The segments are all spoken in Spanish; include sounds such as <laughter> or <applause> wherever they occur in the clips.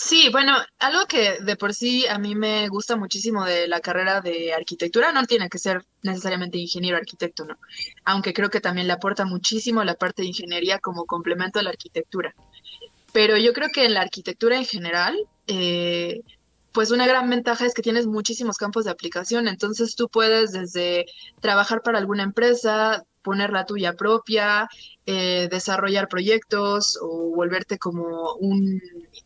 Sí, bueno, algo que de por sí a mí me gusta muchísimo de la carrera de arquitectura, no tiene que ser necesariamente ingeniero arquitecto, ¿no? Aunque creo que también le aporta muchísimo la parte de ingeniería como complemento a la arquitectura. Pero yo creo que en la arquitectura en general, eh, pues una gran ventaja es que tienes muchísimos campos de aplicación, entonces tú puedes desde trabajar para alguna empresa, poner la tuya propia, eh, desarrollar proyectos o volverte como un,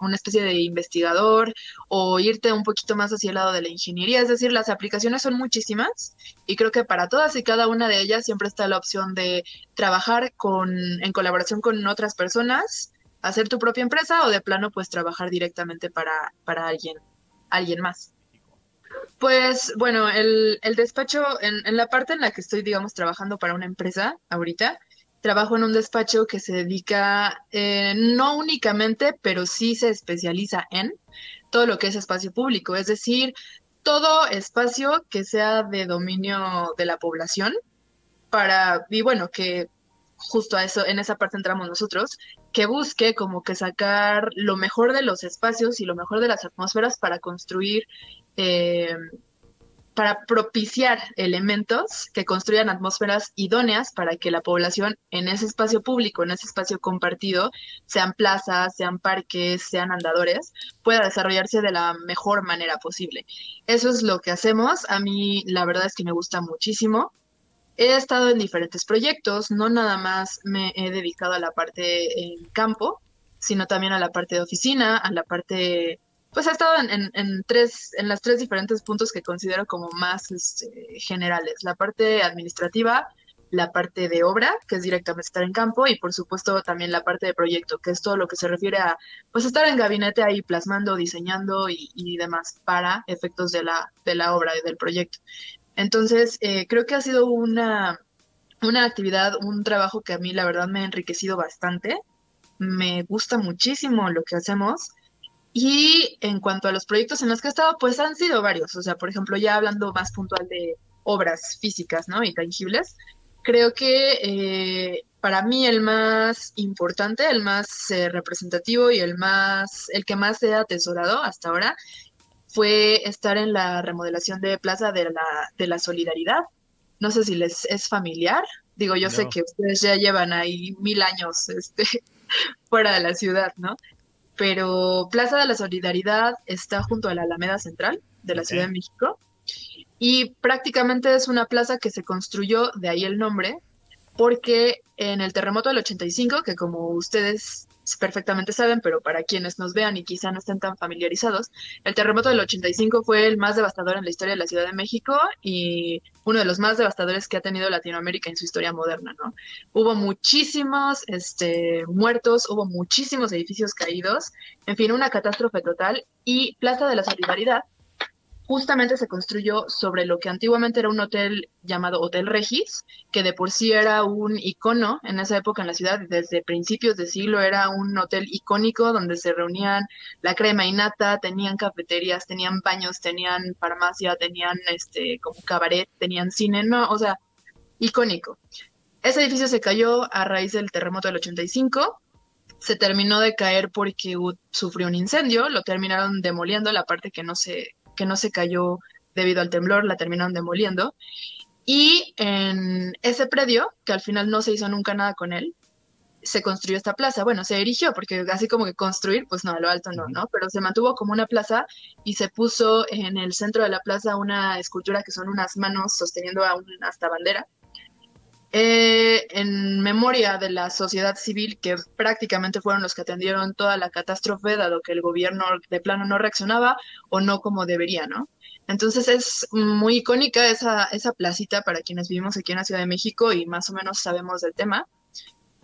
una especie de investigador o irte un poquito más hacia el lado de la ingeniería. Es decir, las aplicaciones son muchísimas y creo que para todas y cada una de ellas siempre está la opción de trabajar con, en colaboración con otras personas, hacer tu propia empresa o de plano pues trabajar directamente para, para alguien, alguien más. Pues bueno, el, el despacho, en, en, la parte en la que estoy, digamos, trabajando para una empresa ahorita, trabajo en un despacho que se dedica eh, no únicamente, pero sí se especializa en todo lo que es espacio público, es decir, todo espacio que sea de dominio de la población para, y bueno, que justo a eso, en esa parte entramos nosotros, que busque como que sacar lo mejor de los espacios y lo mejor de las atmósferas para construir eh, para propiciar elementos que construyan atmósferas idóneas para que la población en ese espacio público, en ese espacio compartido, sean plazas, sean parques, sean andadores, pueda desarrollarse de la mejor manera posible. Eso es lo que hacemos. A mí la verdad es que me gusta muchísimo. He estado en diferentes proyectos, no nada más me he dedicado a la parte en campo, sino también a la parte de oficina, a la parte pues ha estado en, en, tres, en las tres diferentes puntos que considero como más este, generales. La parte administrativa, la parte de obra, que es directamente estar en campo, y por supuesto también la parte de proyecto, que es todo lo que se refiere a pues estar en gabinete ahí plasmando, diseñando y, demás para efectos de la, de la obra y del proyecto. Entonces, eh, creo que ha sido una, una actividad, un trabajo que a mí la verdad me ha enriquecido bastante. Me gusta muchísimo lo que hacemos y en cuanto a los proyectos en los que he estado, pues han sido varios. O sea, por ejemplo, ya hablando más puntual de obras físicas, ¿no? Y tangibles, creo que eh, para mí el más importante, el más eh, representativo y el más, el que más he atesorado hasta ahora fue estar en la remodelación de Plaza de la, de la Solidaridad. No sé si les es familiar. Digo, yo sé que ustedes ya llevan ahí mil años este, <laughs> fuera de la ciudad, ¿no? Pero Plaza de la Solidaridad está junto a la Alameda Central de la Ciudad de México y prácticamente es una plaza que se construyó, de ahí el nombre, porque en el terremoto del 85, que como ustedes perfectamente saben, pero para quienes nos vean y quizá no estén tan familiarizados, el terremoto del 85 fue el más devastador en la historia de la Ciudad de México y uno de los más devastadores que ha tenido Latinoamérica en su historia moderna, ¿no? Hubo muchísimos este, muertos, hubo muchísimos edificios caídos, en fin, una catástrofe total y Plaza de la Solidaridad justamente se construyó sobre lo que antiguamente era un hotel llamado Hotel Regis, que de por sí era un icono en esa época en la ciudad, desde principios de siglo era un hotel icónico donde se reunían la crema y nata, tenían cafeterías, tenían baños, tenían farmacia, tenían este como cabaret, tenían cine, no, o sea, icónico. Ese edificio se cayó a raíz del terremoto del 85, se terminó de caer porque sufrió un incendio, lo terminaron demoliendo la parte que no se que no se cayó debido al temblor, la terminaron demoliendo. Y en ese predio, que al final no se hizo nunca nada con él, se construyó esta plaza. Bueno, se erigió, porque así como que construir, pues no, a lo alto no, ¿no? Pero se mantuvo como una plaza y se puso en el centro de la plaza una escultura que son unas manos sosteniendo a una hasta bandera. Eh, en memoria de la sociedad civil, que prácticamente fueron los que atendieron toda la catástrofe, dado que el gobierno de plano no reaccionaba o no como debería, ¿no? Entonces es muy icónica esa, esa placita para quienes vivimos aquí en la Ciudad de México y más o menos sabemos del tema.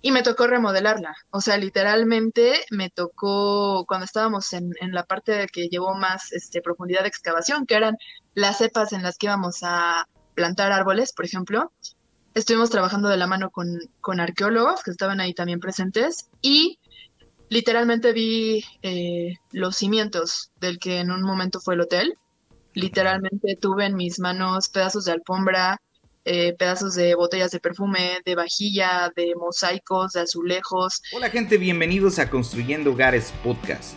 Y me tocó remodelarla. O sea, literalmente me tocó cuando estábamos en, en la parte de que llevó más este, profundidad de excavación, que eran las cepas en las que íbamos a plantar árboles, por ejemplo estuvimos trabajando de la mano con, arqueólogos que estaban ahí también presentes y literalmente vi eh, los cimientos del que en un momento fue el hotel. Literalmente tuve en mis manos pedazos de alfombra, eh, pedazos de botellas de perfume, de vajilla, de mosaicos, de azulejos. Hola gente, bienvenidos a Construyendo Hogares Podcast